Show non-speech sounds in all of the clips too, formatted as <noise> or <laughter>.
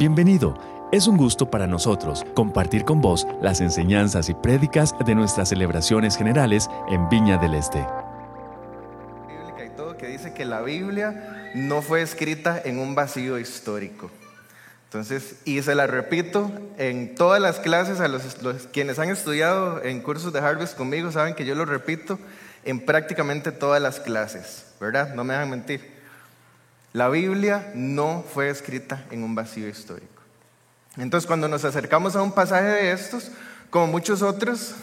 Bienvenido. Es un gusto para nosotros compartir con vos las enseñanzas y prédicas de nuestras celebraciones generales en Viña del Este. Y todo que dice que la Biblia no fue escrita en un vacío histórico. Entonces, y se la repito en todas las clases, a los, los- quienes han estudiado en cursos de Harvest conmigo saben que yo lo repito en prácticamente todas las clases, ¿verdad? No me dejan mentir. La Biblia no fue escrita en un vacío histórico. Entonces, cuando nos acercamos a un pasaje de estos, como muchos otros,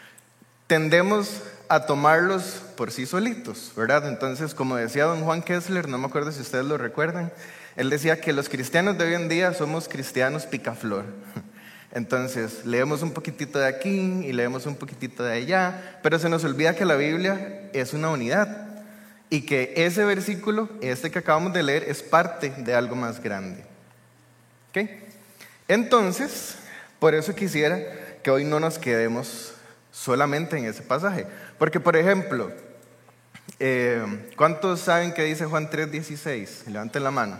<laughs> tendemos a tomarlos por sí solitos, ¿verdad? Entonces, como decía don Juan Kessler, no me acuerdo si ustedes lo recuerdan, él decía que los cristianos de hoy en día somos cristianos picaflor. <laughs> Entonces, leemos un poquitito de aquí y leemos un poquitito de allá, pero se nos olvida que la Biblia es una unidad y que ese versículo, este que acabamos de leer, es parte de algo más grande. ¿Ok? Entonces, por eso quisiera que hoy no nos quedemos solamente en ese pasaje. Porque, por ejemplo, eh, ¿cuántos saben qué dice Juan 3.16? Levanten la mano.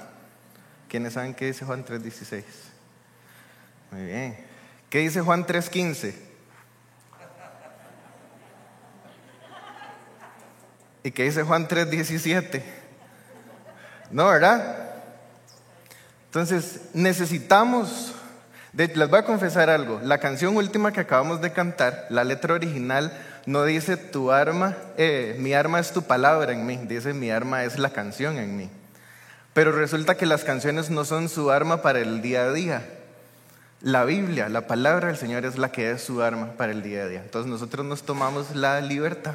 ¿Quiénes saben qué dice Juan 3.16? Muy bien. ¿Qué dice Juan 3.15? ¿Y qué dice Juan 3.17? No, ¿verdad? Entonces, necesitamos, de- les voy a confesar algo, la canción última que acabamos de cantar, la letra original no dice tu arma, eh, mi arma es tu palabra en mí, dice mi arma es la canción en mí. Pero resulta que las canciones no son su arma para el día a día. La Biblia, la palabra del Señor es la que es su arma para el día a día. Entonces nosotros nos tomamos la libertad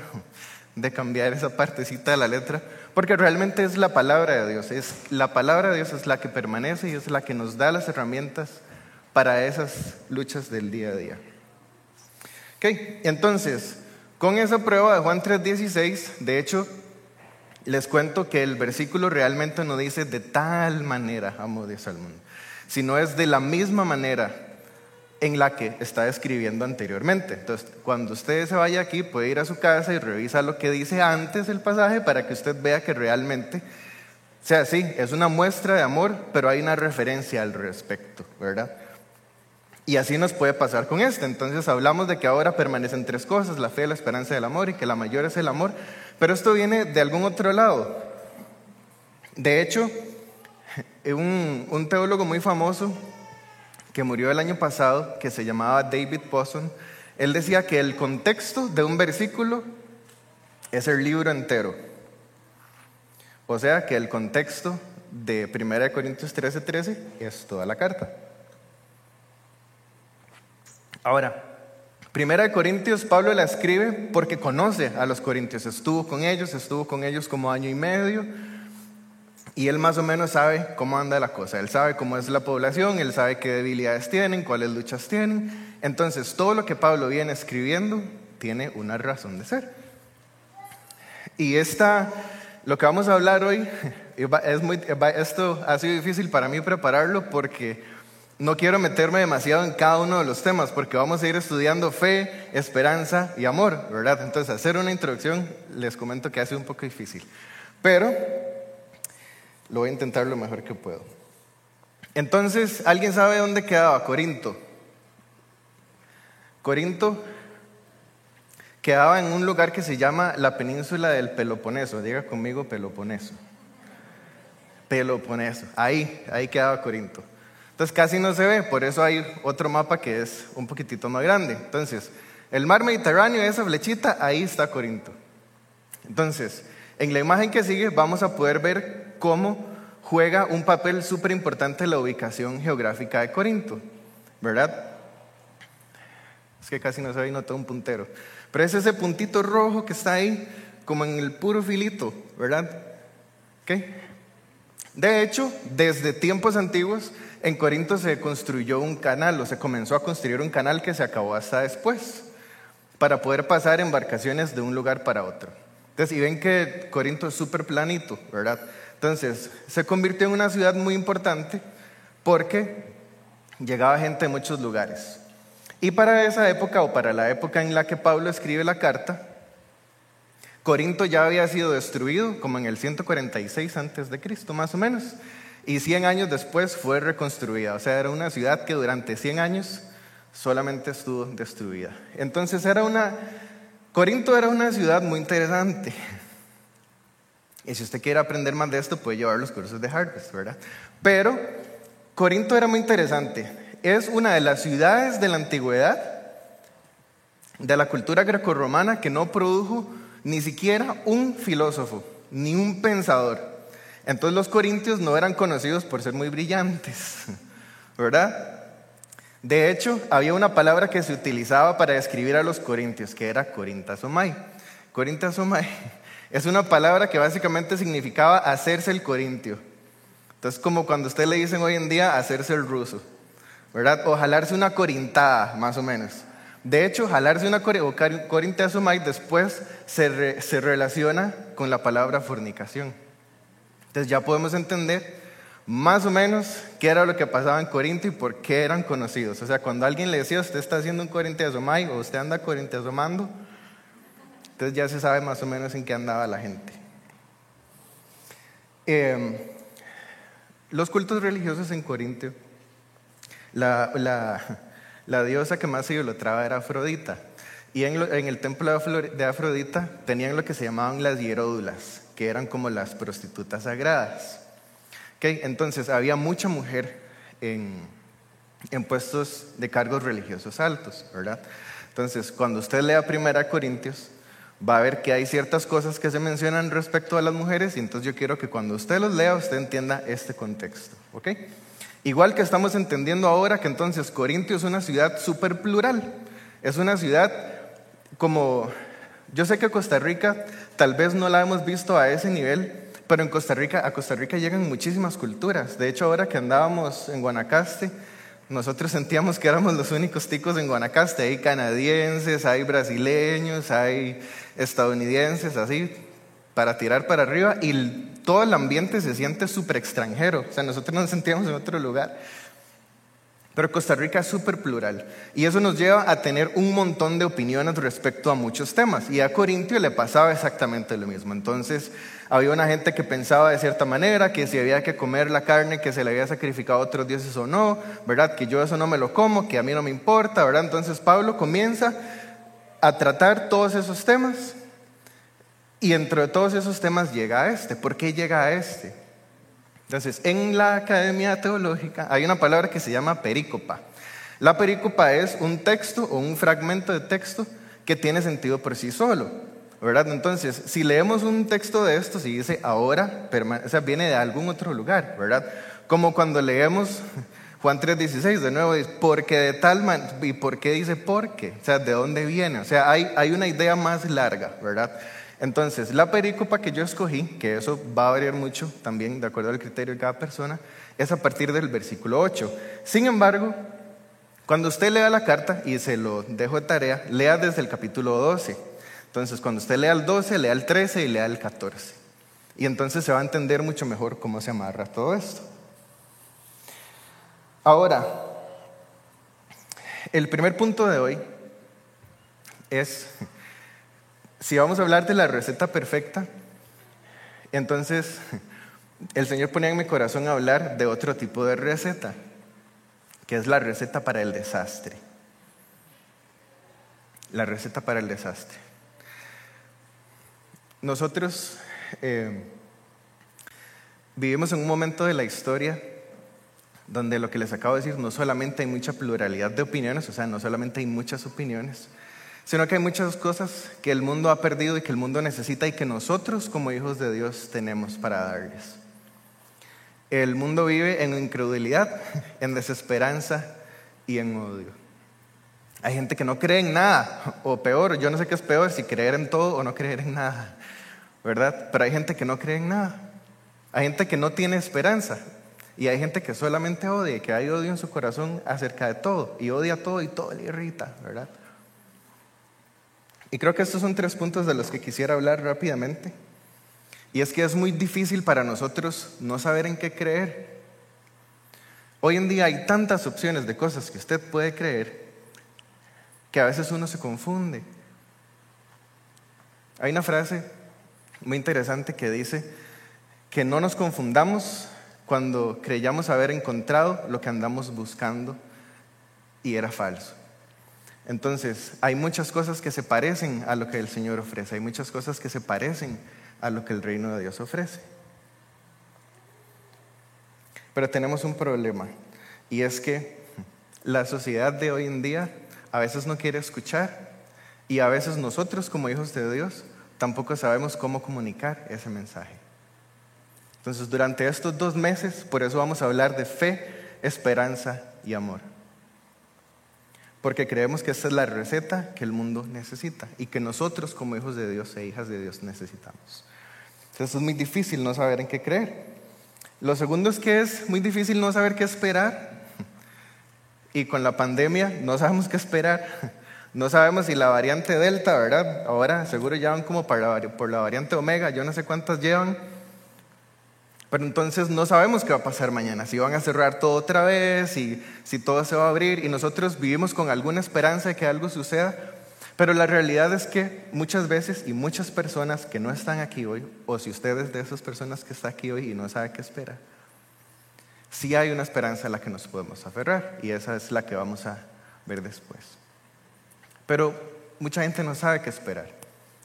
de cambiar esa partecita de la letra, porque realmente es la palabra de Dios. Es, la palabra de Dios es la que permanece y es la que nos da las herramientas para esas luchas del día a día. Ok, entonces, con esa prueba de Juan 3:16, de hecho, les cuento que el versículo realmente no dice de tal manera amo Dios al mundo, sino es de la misma manera en la que está escribiendo anteriormente. Entonces, cuando usted se vaya aquí, puede ir a su casa y revisa lo que dice antes el pasaje para que usted vea que realmente, sea, sí, es una muestra de amor, pero hay una referencia al respecto, ¿verdad? Y así nos puede pasar con este. Entonces hablamos de que ahora permanecen tres cosas, la fe, la esperanza y el amor, y que la mayor es el amor, pero esto viene de algún otro lado. De hecho, <laughs> un teólogo muy famoso que murió el año pasado, que se llamaba David Posson, él decía que el contexto de un versículo es el libro entero. O sea que el contexto de 1 Corintios 13:13 13 es toda la carta. Ahora, Primera de Corintios, Pablo la escribe porque conoce a los corintios, estuvo con ellos, estuvo con ellos como año y medio, y él más o menos sabe cómo anda la cosa, él sabe cómo es la población, él sabe qué debilidades tienen, cuáles luchas tienen, entonces todo lo que Pablo viene escribiendo tiene una razón de ser. Y esta, lo que vamos a hablar hoy, <laughs> es muy, esto ha sido difícil para mí prepararlo porque no quiero meterme demasiado en cada uno de los temas porque vamos a ir estudiando fe, esperanza y amor, ¿verdad? Entonces, hacer una introducción les comento que ha sido un poco difícil, pero lo voy a intentar lo mejor que puedo. Entonces, ¿alguien sabe dónde quedaba Corinto? Corinto quedaba en un lugar que se llama la península del Peloponeso. Diga conmigo Peloponeso. Peloponeso. Ahí, ahí quedaba Corinto. Entonces casi no se ve, por eso hay otro mapa que es un poquitito más grande. Entonces, el mar Mediterráneo, esa flechita, ahí está Corinto. Entonces, en la imagen que sigue vamos a poder ver cómo juega un papel súper importante la ubicación geográfica de Corinto, ¿verdad? Es que casi no se ve y no tengo un puntero. Pero es ese puntito rojo que está ahí, como en el puro filito, ¿verdad? ¿Ok? De hecho, desde tiempos antiguos, en Corinto se construyó un canal o se comenzó a construir un canal que se acabó hasta después para poder pasar embarcaciones de un lugar para otro. Entonces, y ven que Corinto es súper planito, ¿verdad? Entonces, se convirtió en una ciudad muy importante porque llegaba gente de muchos lugares. Y para esa época o para la época en la que Pablo escribe la carta, Corinto ya había sido destruido como en el 146 antes de Cristo, más o menos. y 100 años después fue reconstruida. O sea, era una ciudad que durante 100 años solamente estuvo destruida. Entonces era una, Corinto era una ciudad muy interesante. Y si usted quiere aprender más de esto, puede llevar los cursos de Harvest, ¿verdad? Pero Corinto era muy interesante. Es una de las ciudades de la antigüedad, de la cultura grecorromana, que no produjo ni siquiera un filósofo, ni un pensador. Entonces los corintios no eran conocidos por ser muy brillantes, <laughs> ¿verdad? De hecho, había una palabra que se utilizaba para describir a los corintios, que era corintasomai. Corintasomai es una palabra que básicamente significaba hacerse el corintio. Entonces, como cuando usted le dicen hoy en día hacerse el ruso, ¿verdad? O jalarse una corintada, más o menos. De hecho, jalarse una corintasomai después se, se relaciona con la palabra fornicación. Entonces ya podemos entender más o menos qué era lo que pasaba en Corinto y por qué eran conocidos. O sea, cuando alguien le decía, usted está haciendo un corintiasomai o usted anda corintiasomando, entonces ya se sabe más o menos en qué andaba la gente. Em, los cultos religiosos en Corinto, la, diosa que más se idolatraba era Afrodita. Y en, el templo de Afrodita tenían lo que se llamaban las hieródulas, que eran como las prostitutas sagradas. Entonces, había mucha mujer en, puestos de cargos religiosos altos, ¿verdad? Entonces, cuando usted lea Primera Corintios, va a ver que hay ciertas cosas que se mencionan respecto a las mujeres y entonces yo quiero que cuando usted los lea, usted entienda este contexto, ¿ok? Igual que estamos entendiendo ahora que entonces Corintio es una ciudad súper plural, es una ciudad como, yo sé que Costa Rica tal vez no la hemos visto a ese nivel, pero en Costa Rica, a Costa Rica llegan muchísimas culturas. De hecho, ahora que andábamos en Guanacaste, nosotros sentíamos que éramos los únicos ticos en Guanacaste. Hay canadienses, hay brasileños, hay estadounidenses, así, para tirar para arriba. Y todo el ambiente se siente súper extranjero. O sea, nosotros nos sentíamos en otro lugar. Pero Costa Rica es súper plural y eso nos lleva a tener un montón de opiniones respecto a muchos temas. Y a Corintio le pasaba exactamente lo mismo. Entonces, había una gente que pensaba de cierta manera, que si había que comer la carne que se le había sacrificado a otros dioses o no, ¿verdad? Que yo eso no me lo como, que a mí no me importa, ¿verdad? Entonces Pablo comienza a tratar todos esos temas y entre todos esos temas llega a este. ¿Por qué llega a este? Entonces, en la academia teológica hay una palabra que se llama perícopa. La perícopa es un texto o un fragmento de texto que tiene sentido por sí solo, ¿verdad? Entonces, si leemos un texto de esto, si dice ahora, o sea, viene de algún otro lugar, ¿verdad? Como cuando leemos Juan 3:16, de nuevo dice, porque de tal manera, ¿y por qué dice porque? O sea, ¿de dónde viene? O sea, hay, hay una idea más larga, ¿verdad? Entonces, la perícopa que yo escogí, que eso va a variar mucho también de acuerdo al criterio de cada persona, es a partir del versículo 8. Sin embargo, cuando usted lea la carta, y se lo dejo de tarea, lea desde el capítulo 12. Entonces, cuando usted lea el 12, lea el 13 y lea el 14. Y entonces se va a entender mucho mejor cómo se amarra todo esto. Ahora, el primer punto de hoy es si vamos a hablar de la receta perfecta, entonces el Señor ponía en mi corazón hablar de otro tipo de receta, que es la receta para el desastre. La receta para el desastre. Nosotros eh, vivimos en un momento de la historia donde lo que les acabo de decir, no solamente hay mucha pluralidad de opiniones, o sea, no solamente hay muchas opiniones, sino que hay muchas cosas que el mundo ha perdido y que el mundo necesita y que nosotros como hijos de Dios tenemos para darles. El mundo vive en incredulidad, <laughs> en desesperanza y en odio. Hay gente que no cree en nada, o peor, yo no sé qué es peor, si creer en todo o no creer en nada, ¿verdad? Pero hay gente que no cree en nada. Hay gente que no tiene esperanza. Y hay gente que solamente odia, que hay odio en su corazón acerca de todo. Y odia todo y todo le irrita, ¿verdad? Y creo que estos son tres puntos de los que quisiera hablar rápidamente. Y es que es muy difícil para nosotros no saber en qué creer. Hoy en día hay tantas opciones de cosas que usted puede creer que a veces uno se confunde. Hay una frase muy interesante que dice que no nos confundamos cuando creyamos haber encontrado lo que andamos buscando y era falso. Entonces, hay muchas cosas que se parecen a lo que el Señor ofrece, hay muchas cosas que se parecen a lo que el reino de Dios ofrece. Pero tenemos un problema y es que la sociedad de hoy en día a veces no quiere escuchar y a veces nosotros como hijos de Dios tampoco sabemos cómo comunicar ese mensaje. Entonces, durante estos dos meses, por eso vamos a hablar de fe, esperanza y amor porque creemos que esta es la receta que el mundo necesita y que nosotros como hijos de Dios e hijas de Dios necesitamos. Entonces es muy difícil no saber en qué creer. Lo segundo es que es muy difícil no saber qué esperar. Y con la pandemia no sabemos qué esperar. No sabemos si la variante Delta, ¿verdad? Ahora seguro ya como por la variante Omega, yo no sé cuántas llevan pero entonces no sabemos qué va a pasar mañana, si van a cerrar todo otra vez, si, si todo se va a abrir y nosotros vivimos con alguna esperanza de que algo suceda. Pero la realidad es que muchas veces y muchas personas que no están aquí hoy, o si ustedes de esas personas que están aquí hoy y no saben qué esperar, sí hay una esperanza a la que nos podemos aferrar y esa es la que vamos a ver después. Pero mucha gente no sabe qué esperar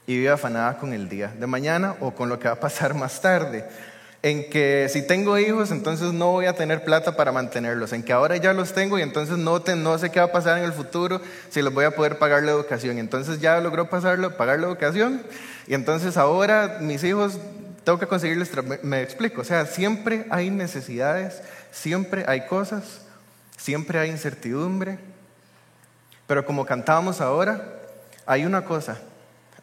y vive afanada con el día de mañana o con lo que va a pasar más tarde en que si tengo hijos, entonces no voy a tener plata para mantenerlos, en que ahora ya los tengo y entonces no, no sé qué va a pasar en el futuro, si les voy a poder pagar la educación. Entonces ya logró pasarlo, pagar la educación y entonces ahora mis hijos tengo que conseguirles Me explico, o sea, siempre hay necesidades, siempre hay cosas, siempre hay incertidumbre, pero como cantábamos ahora, hay una cosa,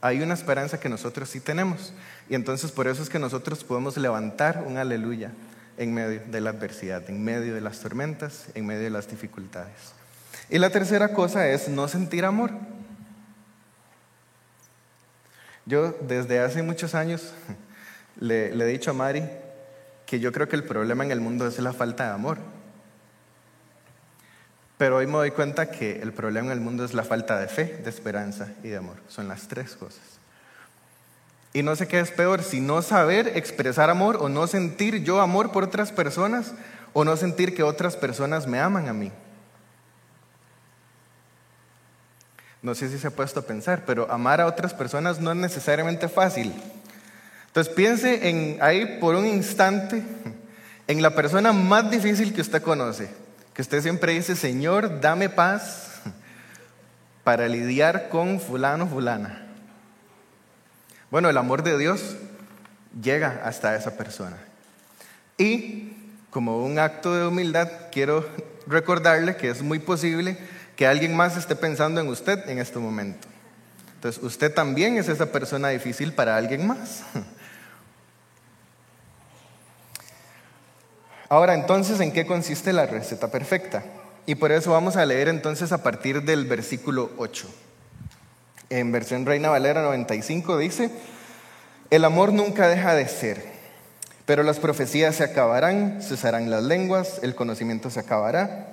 hay una esperanza que nosotros sí tenemos. Y entonces por eso es que nosotros podemos levantar un aleluya en medio de la adversidad, en medio de las tormentas, en medio de las dificultades. Y la tercera cosa es no sentir amor. Yo desde hace muchos años le, he dicho a Mari que yo creo que el problema en el mundo es la falta de amor. Pero hoy me doy cuenta que el problema en el mundo es la falta de fe, de esperanza y de amor. Son las tres cosas. Y no sé qué es peor, si no saber expresar amor o no sentir yo amor por otras personas o no sentir que otras personas me aman a mí. No sé si se ha puesto a pensar, pero amar a otras personas no es necesariamente fácil. Entonces piense en ahí por un instante en la persona más difícil que usted conoce, usted siempre dice, Señor, dame paz para lidiar con fulano, fulana. Bueno, el amor de Dios llega hasta esa persona. Y como un acto de humildad, quiero recordarle que es muy posible que alguien más esté pensando en usted en este momento. Entonces, usted también es esa persona difícil para alguien más. Ahora, entonces, ¿en qué consiste la receta perfecta? Y por eso vamos a leer entonces a partir del versículo 8 en versión Reina Valera 95 dice, el amor nunca deja de ser, pero las profecías se acabarán, cesarán las lenguas, el conocimiento se acabará.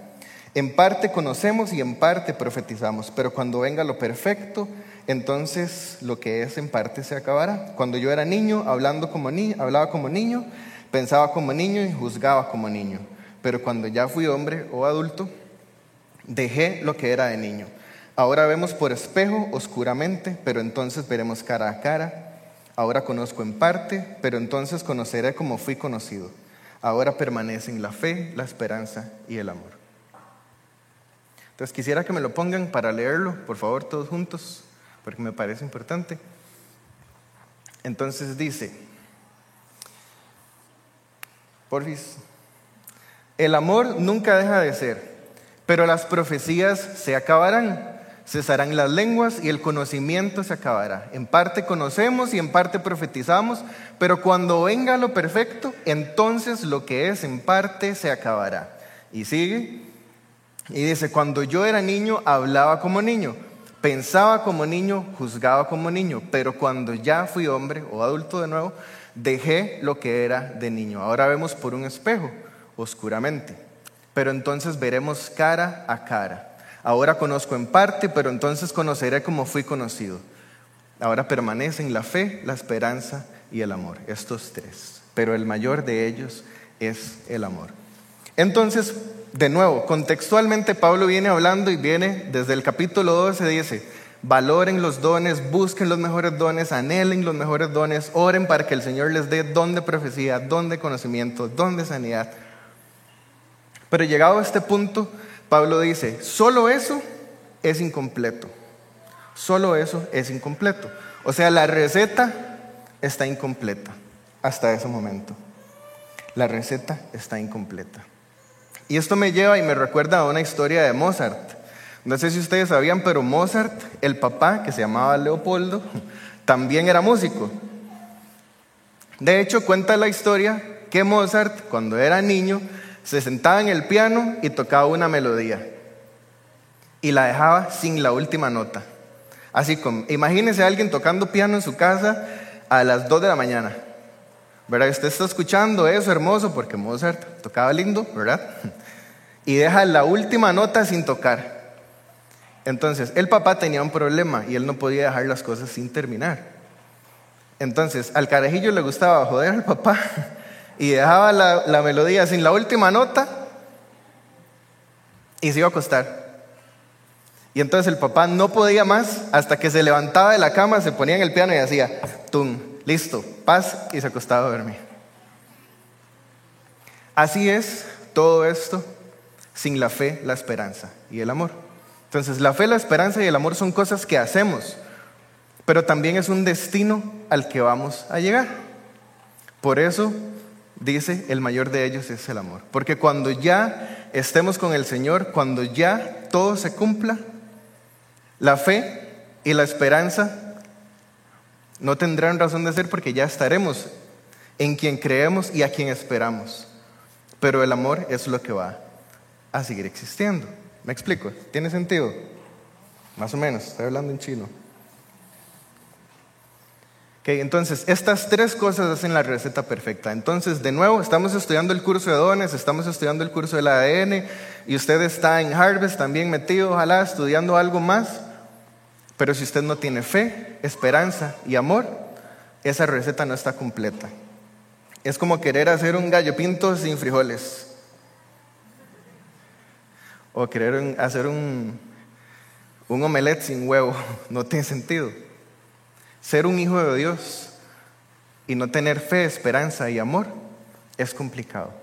En parte conocemos y en parte profetizamos, pero cuando venga lo perfecto, entonces lo que es en parte se acabará. Cuando yo era niño, hablando como hablaba como niño, pensaba como niño y juzgaba como niño. Pero cuando ya fui hombre o adulto, dejé lo que era de niño. Ahora vemos por espejo oscuramente, pero entonces veremos cara a cara. Ahora conozco en parte, pero entonces conoceré como fui conocido. Ahora permanecen la fe, la esperanza y el amor. Entonces quisiera que me lo pongan para leerlo, por favor, todos juntos, porque me parece importante. Entonces dice, porfis, el amor nunca deja de ser, pero las profecías se acabarán cesarán las lenguas y el conocimiento se acabará. En parte conocemos y en parte profetizamos, pero cuando venga lo perfecto, entonces lo que es en parte se acabará. Y sigue, y dice, cuando yo era niño, hablaba como niño, pensaba como niño, juzgaba como niño, pero cuando ya fui hombre o adulto de nuevo, dejé lo que era de niño. Ahora vemos por un espejo, oscuramente, pero entonces veremos cara a cara. Ahora conozco en parte, pero entonces conoceré como fui conocido. Ahora permanecen la fe, la esperanza y el amor, estos tres. Pero el mayor de ellos es el amor. Entonces, de nuevo, contextualmente Pablo viene hablando y viene desde el capítulo 12, dice, valoren los dones, busquen los mejores dones, anhelen los mejores dones, oren para que el Señor les dé don de profecía, don de conocimiento, don de sanidad. Pero llegado a este punto, Pablo dice, solo eso es incompleto. Solo eso es incompleto. O sea, la receta está incompleta hasta ese momento. La receta está incompleta. Y esto me lleva y me recuerda a una historia de Mozart. No sé si ustedes sabían, pero Mozart, el papá, que se llamaba Leopoldo, también era músico. De hecho, cuenta la historia que Mozart, cuando era niño, se sentaba en el piano y tocaba una melodía y la dejaba sin la última nota. Así como, imagínese a alguien tocando piano en su casa a las 2 de la mañana. ¿Verdad? Usted está escuchando eso hermoso porque Mozart tocaba lindo, ¿verdad? <laughs> Y deja la última nota sin tocar. Entonces, el papá tenía un problema y él no podía dejar las cosas sin terminar. Entonces, al carajillo le gustaba joder al papá <laughs> y dejaba la, melodía sin la última nota y se iba a acostar. Y entonces el papá no podía más hasta que se levantaba de la cama, se ponía en el piano y hacía, tum, listo, paz y se acostaba a dormir. Así es todo esto sin la fe, la esperanza y el amor. Entonces la fe, la esperanza y el amor son cosas que hacemos, pero también es un destino al que vamos a llegar. Por eso dice, el mayor de ellos es el amor. Porque cuando ya estemos con el Señor, cuando ya todo se cumpla, la fe y la esperanza no tendrán razón de ser porque ya estaremos en quien creemos y a quien esperamos. Pero el amor es lo que va a seguir existiendo. ¿Me explico? ¿Tiene sentido? Más o menos, estoy hablando en chino entonces, estas tres cosas hacen la receta perfecta. Entonces, de nuevo, estamos estudiando el curso de dones, estamos estudiando el curso del ADN y usted está en Harvest también metido, ojalá, estudiando algo más. Pero si usted no tiene fe, esperanza y amor, esa receta no está completa. Es como querer hacer un gallo pinto sin frijoles. O querer hacer un, un omelette sin huevo. <laughs> No tiene sentido. Ser un hijo de Dios y no tener fe, esperanza y amor es complicado.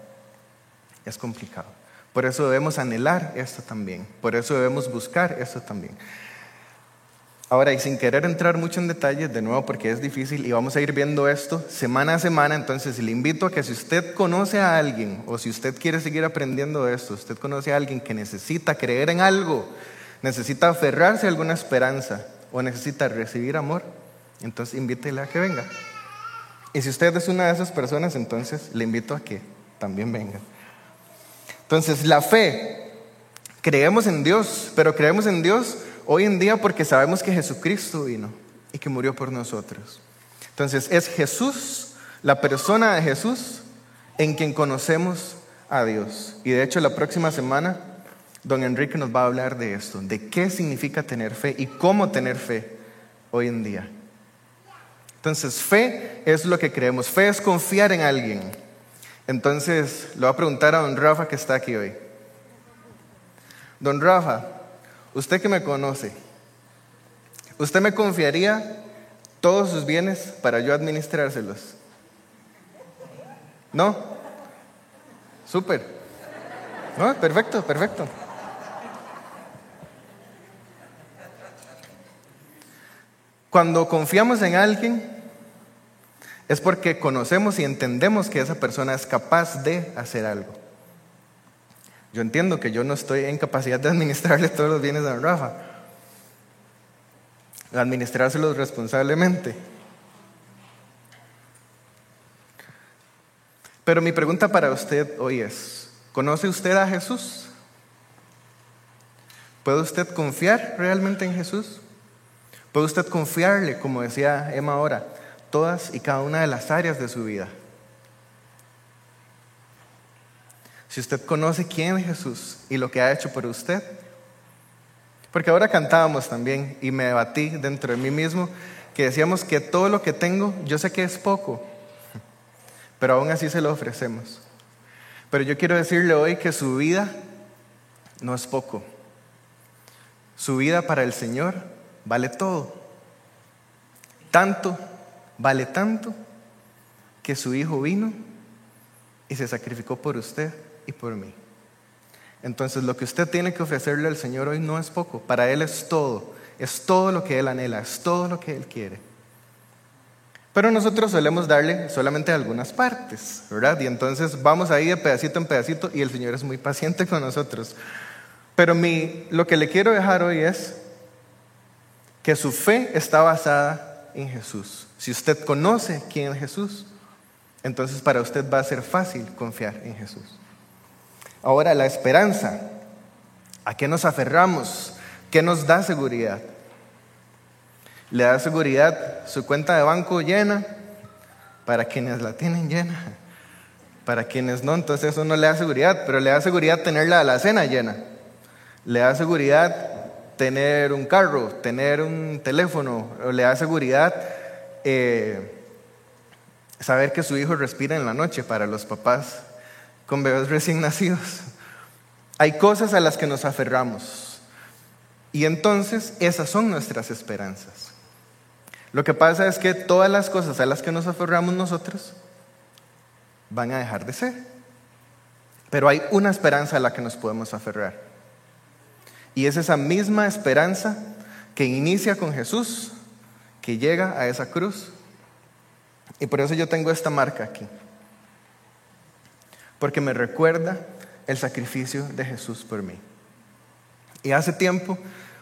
Es complicado. Por eso debemos anhelar esto también. Por eso debemos buscar esto también. Ahora, y sin querer entrar mucho en detalles, de nuevo porque es difícil y vamos a ir viendo esto semana a semana, entonces le invito a que si usted conoce a alguien o si usted quiere seguir aprendiendo esto, usted conoce a alguien que necesita creer en algo, necesita aferrarse a alguna esperanza o necesita recibir amor, entonces invítele a que venga. Y si usted es una de esas personas, entonces le invito a que también venga. Entonces, la fe, creemos en Dios, pero creemos en Dios hoy en día porque sabemos que Jesucristo vino y que murió por nosotros. Entonces, es Jesús, la persona de Jesús, en quien conocemos a Dios. Y de hecho, la próxima semana, don Enrique nos va a hablar de esto, de qué significa tener fe y cómo tener fe hoy en día. Entonces, fe es lo que creemos. Fe es confiar en alguien. Entonces, le voy a preguntar a don Rafa que está aquí hoy. Don Rafa, usted que me conoce, ¿usted me confiaría todos sus bienes para yo administrárselos? ¿No? Súper. No, perfecto, perfecto. Cuando confiamos en alguien, es porque conocemos y entendemos que esa persona es capaz de hacer algo. Yo entiendo que yo no estoy en capacidad de administrarle todos los bienes a Rafa, administrárselos responsablemente. Pero mi pregunta para usted hoy es, ¿conoce usted a Jesús? ¿Puede usted confiar realmente en Jesús? ¿Puede usted confiarle, como decía Emma ahora, todas y cada una de las áreas de su vida. Si usted conoce quién es Jesús y lo que ha hecho por usted, porque ahora cantábamos también y me debatí dentro de mí mismo que decíamos que todo lo que tengo, yo sé que es poco, pero aún así se lo ofrecemos. Pero yo quiero decirle hoy que su vida no es poco. Su vida para el Señor vale todo. Tanto, vale tanto, que su Hijo vino y se sacrificó por usted y por mí. Entonces lo que usted tiene que ofrecerle al Señor hoy no es poco, para Él es todo, es todo lo que Él anhela, es todo lo que Él quiere. Pero nosotros solemos darle solamente algunas partes, ¿verdad? Y entonces vamos ahí de pedacito en pedacito y el Señor es muy paciente con nosotros. Pero mi, lo que le quiero dejar hoy es que su fe está basada en Jesús. Si usted conoce quién es Jesús, entonces para usted va a ser fácil confiar en Jesús. Ahora, la esperanza. ¿A qué nos aferramos? ¿Qué nos da seguridad? Le da seguridad su cuenta de banco llena para quienes la tienen llena. Para quienes no, entonces eso no le da seguridad, pero le da seguridad tener la alacena llena. Le da seguridad tener un carro, tener un teléfono, le da seguridad eh, saber que su hijo respira en la noche para los papás con bebés recién nacidos. Hay cosas a las que nos aferramos. Y entonces esas son nuestras esperanzas. Lo que pasa es que todas las cosas a las que nos aferramos nosotros van a dejar de ser. Pero hay una esperanza a la que nos podemos aferrar. Y es esa misma esperanza que inicia con Jesús, que llega a esa cruz. Y por eso yo tengo esta marca aquí porque me recuerda el sacrificio de Jesús por mí. Y hace tiempo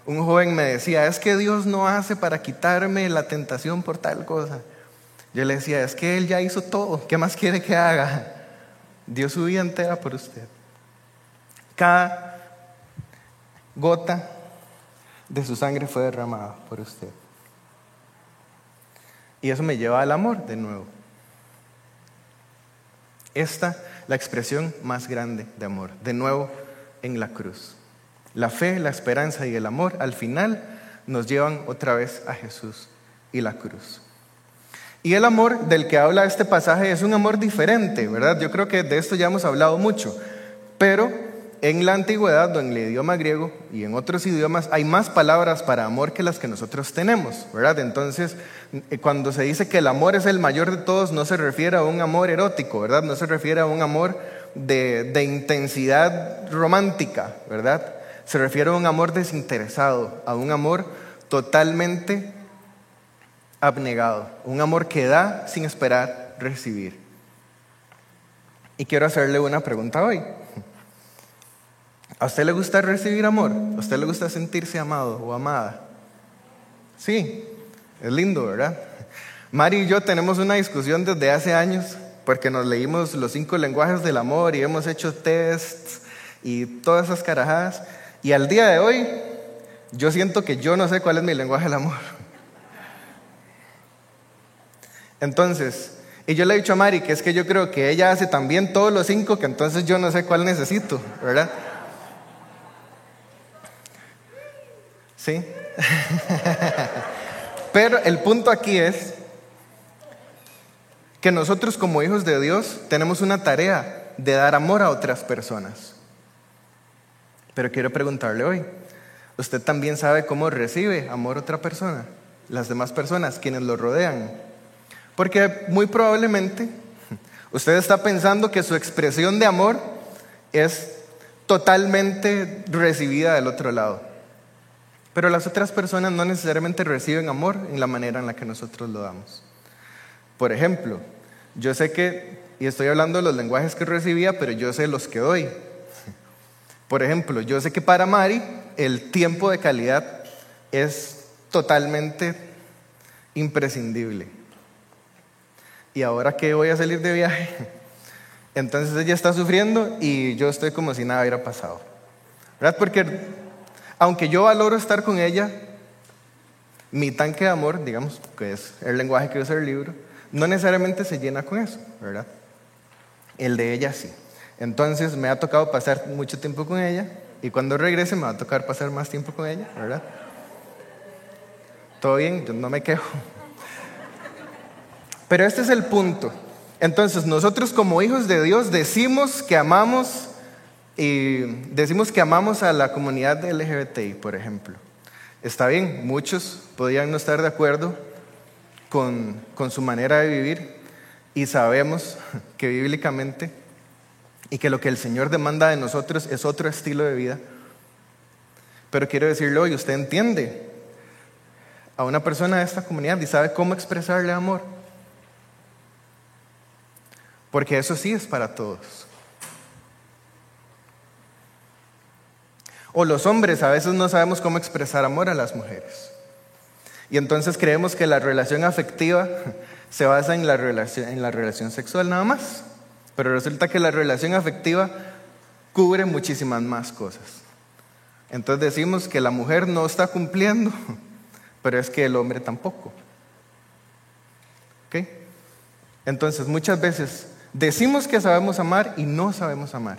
un joven me decía, es que Dios no hace para quitarme la tentación por tal cosa. Yo le decía, es que Él ya hizo todo, ¿qué más quiere que haga? Dios su vida entera por usted. Cada gota de su sangre fue derramada por usted. Y eso me lleva al amor de nuevo. Esta la expresión más grande de amor, de nuevo en la cruz. La fe, la esperanza y el amor al final nos llevan otra vez a Jesús y la cruz. Y el amor del que habla este pasaje es un amor diferente, ¿verdad? Yo creo que de esto ya hemos hablado mucho, pero en la antigüedad o en el idioma griego y en otros idiomas hay más palabras para amor que las que nosotros tenemos, ¿verdad? Entonces, eh, cuando se dice que el amor es el mayor de todos, no se refiere a un amor erótico, ¿verdad? No se refiere a un amor de, de intensidad romántica, ¿verdad? Se refiere a un amor desinteresado, a un amor totalmente abnegado, un amor que da sin esperar recibir. Y quiero hacerle una pregunta hoy. ¿A usted le gusta recibir amor? ¿A usted le gusta sentirse amado o amada? Sí, es lindo, ¿verdad? Mari y yo tenemos una discusión desde hace años porque nos leímos los cinco lenguajes del amor y hemos hecho tests y todas esas carajadas. Y al día de hoy, yo siento que yo no sé cuál es mi lenguaje del amor. Entonces, y yo le he dicho a Mari que es que yo creo que ella hace también todos los cinco, que entonces yo no sé cuál necesito, ¿verdad? ¿Sí? Pero el punto aquí es que nosotros como hijos de Dios tenemos una tarea de dar amor a otras personas. Pero quiero preguntarle hoy, ¿usted también sabe cómo recibe amor a otra persona? Las demás personas, quienes lo rodean. Porque muy probablemente usted está pensando que su expresión de amor es totalmente recibida del otro lado. Pero las otras personas no necesariamente reciben amor en la manera en la que nosotros lo damos. Por ejemplo, yo sé que, y estoy hablando de los lenguajes que recibía, pero yo sé los que doy. Por ejemplo, yo sé que para Mari el tiempo de calidad es totalmente imprescindible. Y ahora que voy a salir de viaje, entonces ella está sufriendo y yo estoy como si nada hubiera pasado. ¿Verdad? Porque aunque yo valoro estar con ella, mi tanque de amor, digamos, que es el lenguaje que usa el libro, no necesariamente se llena con eso, ¿verdad? El de ella sí. Entonces me ha tocado pasar mucho tiempo con ella y cuando regrese me va a tocar pasar más tiempo con ella, ¿verdad? Todo bien, yo no me quejo. Pero este es el punto. Entonces, nosotros como hijos de Dios decimos que amamos y decimos que amamos a la comunidad LGBTI, por ejemplo. Está bien, muchos podrían no estar de acuerdo con, con su manera de vivir y sabemos <laughs> que bíblicamente y que lo que el Señor demanda de nosotros es otro estilo de vida. Pero quiero decirle hoy, usted entiende a una persona de esta comunidad y sabe cómo expresarle amor. Porque eso sí es para todos. O los hombres a veces no sabemos cómo expresar amor a las mujeres. Y entonces creemos que la relación afectiva <laughs> se basa en la relación, en la relación sexual nada más. Pero resulta que la relación afectiva cubre muchísimas más cosas. Entonces decimos que la mujer no está cumpliendo, <laughs> pero es que el hombre tampoco. Entonces muchas veces Decimos que sabemos amar y no sabemos amar.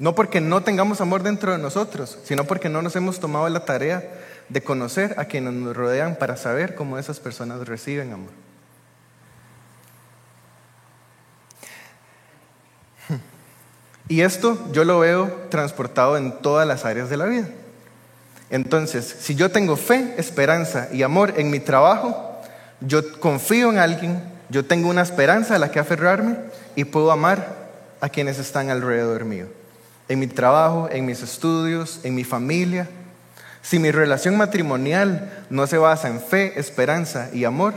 No porque no tengamos amor dentro de nosotros, sino porque no nos hemos tomado la tarea de conocer a quienes nos rodean para saber cómo esas personas reciben amor. Y esto yo lo veo transportado en todas las áreas de la vida. Entonces, si yo tengo fe, esperanza y amor en mi trabajo, yo confío en alguien, yo tengo una esperanza a la que aferrarme y puedo amar a quienes están alrededor mío. En mi trabajo, en mis estudios, en mi familia. Si mi relación matrimonial no se basa en fe, esperanza y amor,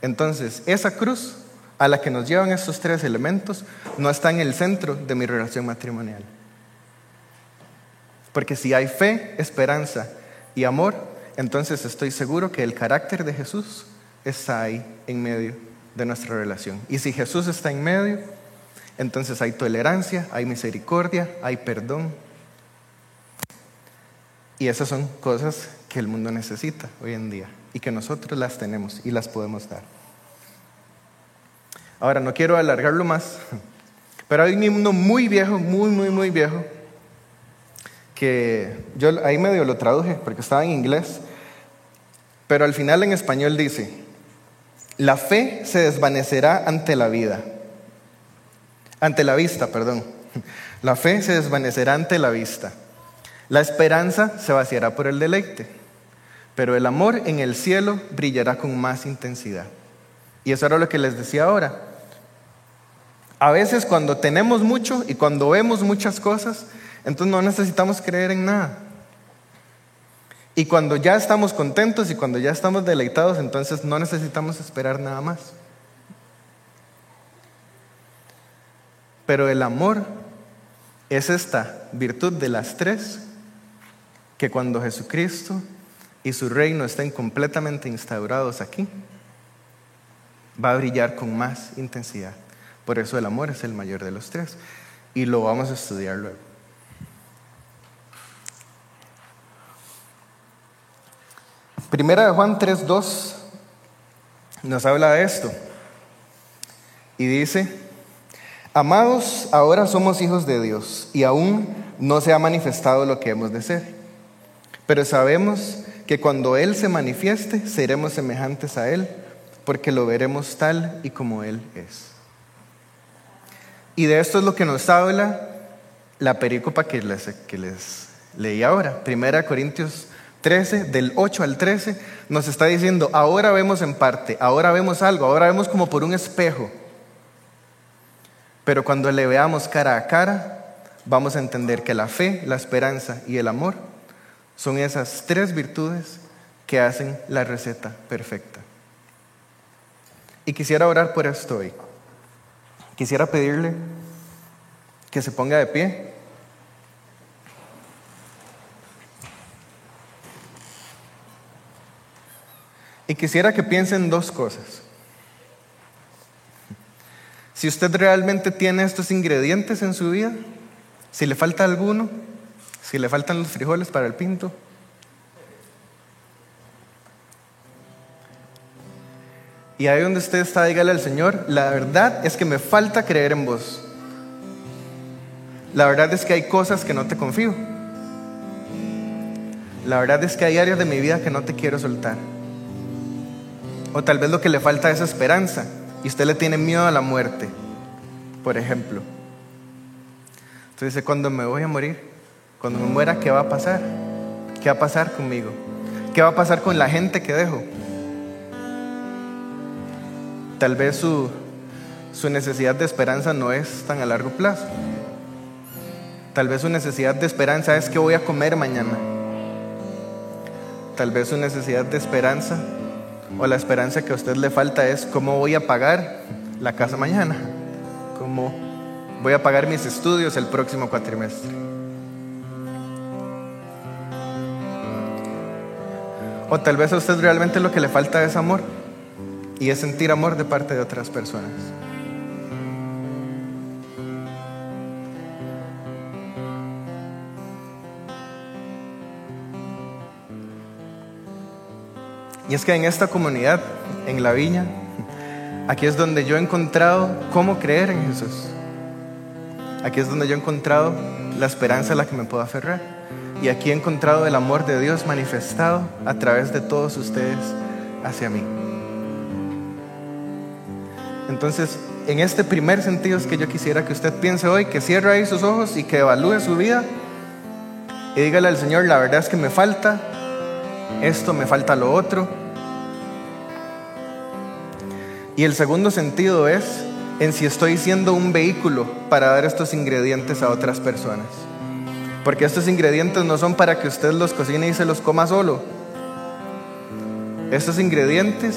entonces esa cruz a la que nos llevan estos tres elementos no está en el centro de mi relación matrimonial. Porque si hay fe, esperanza y amor, entonces estoy seguro que el carácter de Jesús está ahí en medio de nuestra relación. Y si Jesús está en medio, entonces hay tolerancia, hay misericordia, hay perdón. Y esas son cosas que el mundo necesita hoy en día y que nosotros las tenemos y las podemos dar. Ahora, no quiero alargarlo más, <laughs> pero hay uno muy viejo, muy, muy, muy viejo, que yo ahí medio lo traduje porque estaba en inglés, pero al final en español dice, la fe se desvanecerá ante la vida. Ante la vista, perdón. La fe se desvanecerá ante la vista. La esperanza se vaciará por el deleite. Pero el amor en el cielo brillará con más intensidad. Y eso era lo que les decía ahora. A veces cuando tenemos mucho y cuando vemos muchas cosas, entonces no necesitamos creer en nada. Y cuando ya estamos contentos y cuando ya estamos deleitados, entonces no necesitamos esperar nada más. Pero el amor es esta virtud de las tres que cuando Jesucristo y su reino estén completamente instaurados aquí, va a brillar con más intensidad. Por eso el amor es el mayor de los tres. Y lo vamos a estudiar luego. Primera de Juan 3.2 nos habla de esto. Y dice, amados, ahora somos hijos de Dios y aún no se ha manifestado lo que hemos de ser. Pero sabemos que cuando Él se manifieste, seremos semejantes a Él, porque lo veremos tal y como Él es. Y de esto es lo que nos habla la pericopa que les, que les leí ahora. Primera Corintios 13, del 8 al 13, nos está diciendo, ahora vemos en parte, ahora vemos algo, ahora vemos como por un espejo. Pero cuando le veamos cara a cara, vamos a entender que la fe, la esperanza y el amor son esas tres virtudes que hacen la receta perfecta. Y quisiera orar por esto hoy. Quisiera pedirle que se ponga de pie. Y quisiera que piensen dos cosas. Si usted realmente tiene estos ingredientes en su vida, si le falta alguno, si le faltan los frijoles para el pinto, y ahí donde usted está, dígale al Señor, la verdad es que me falta creer en vos. La verdad es que hay cosas que no te confío. La verdad es que hay áreas de mi vida que no te quiero soltar. O tal vez lo que le falta es esperanza y usted le tiene miedo a la muerte, por ejemplo. Entonces dice, cuando me voy a morir, cuando me muera, ¿qué va a pasar? ¿Qué va a pasar conmigo? ¿Qué va a pasar con la gente que dejo? Tal vez su, su necesidad de esperanza no es tan a largo plazo. Tal vez su necesidad de esperanza es que voy a comer mañana. Tal vez su necesidad de esperanza o la esperanza que a usted le falta es cómo voy a pagar la casa mañana, cómo voy a pagar mis estudios el próximo cuatrimestre. O tal vez a usted realmente lo que le falta es amor y es sentir amor de parte de otras personas. Y es que en esta comunidad, en la viña, aquí es donde yo he encontrado cómo creer en Jesús. Aquí es donde yo he encontrado la esperanza a la que me puedo aferrar. Y aquí he encontrado el amor de Dios manifestado a través de todos ustedes hacia mí. Entonces, en este primer sentido es que yo quisiera que usted piense hoy, que cierre ahí sus ojos y que evalúe su vida y dígale al Señor, la verdad es que me falta esto, me falta lo otro. Y el segundo sentido es en si estoy siendo un vehículo para dar estos ingredientes a otras personas. Porque estos ingredientes no son para que usted los cocine y se los coma solo. Estos ingredientes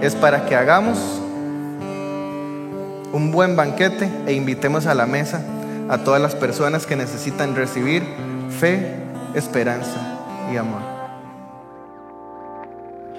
es para que hagamos un buen banquete e invitemos a la mesa a todas las personas que necesitan recibir fe, esperanza y amor.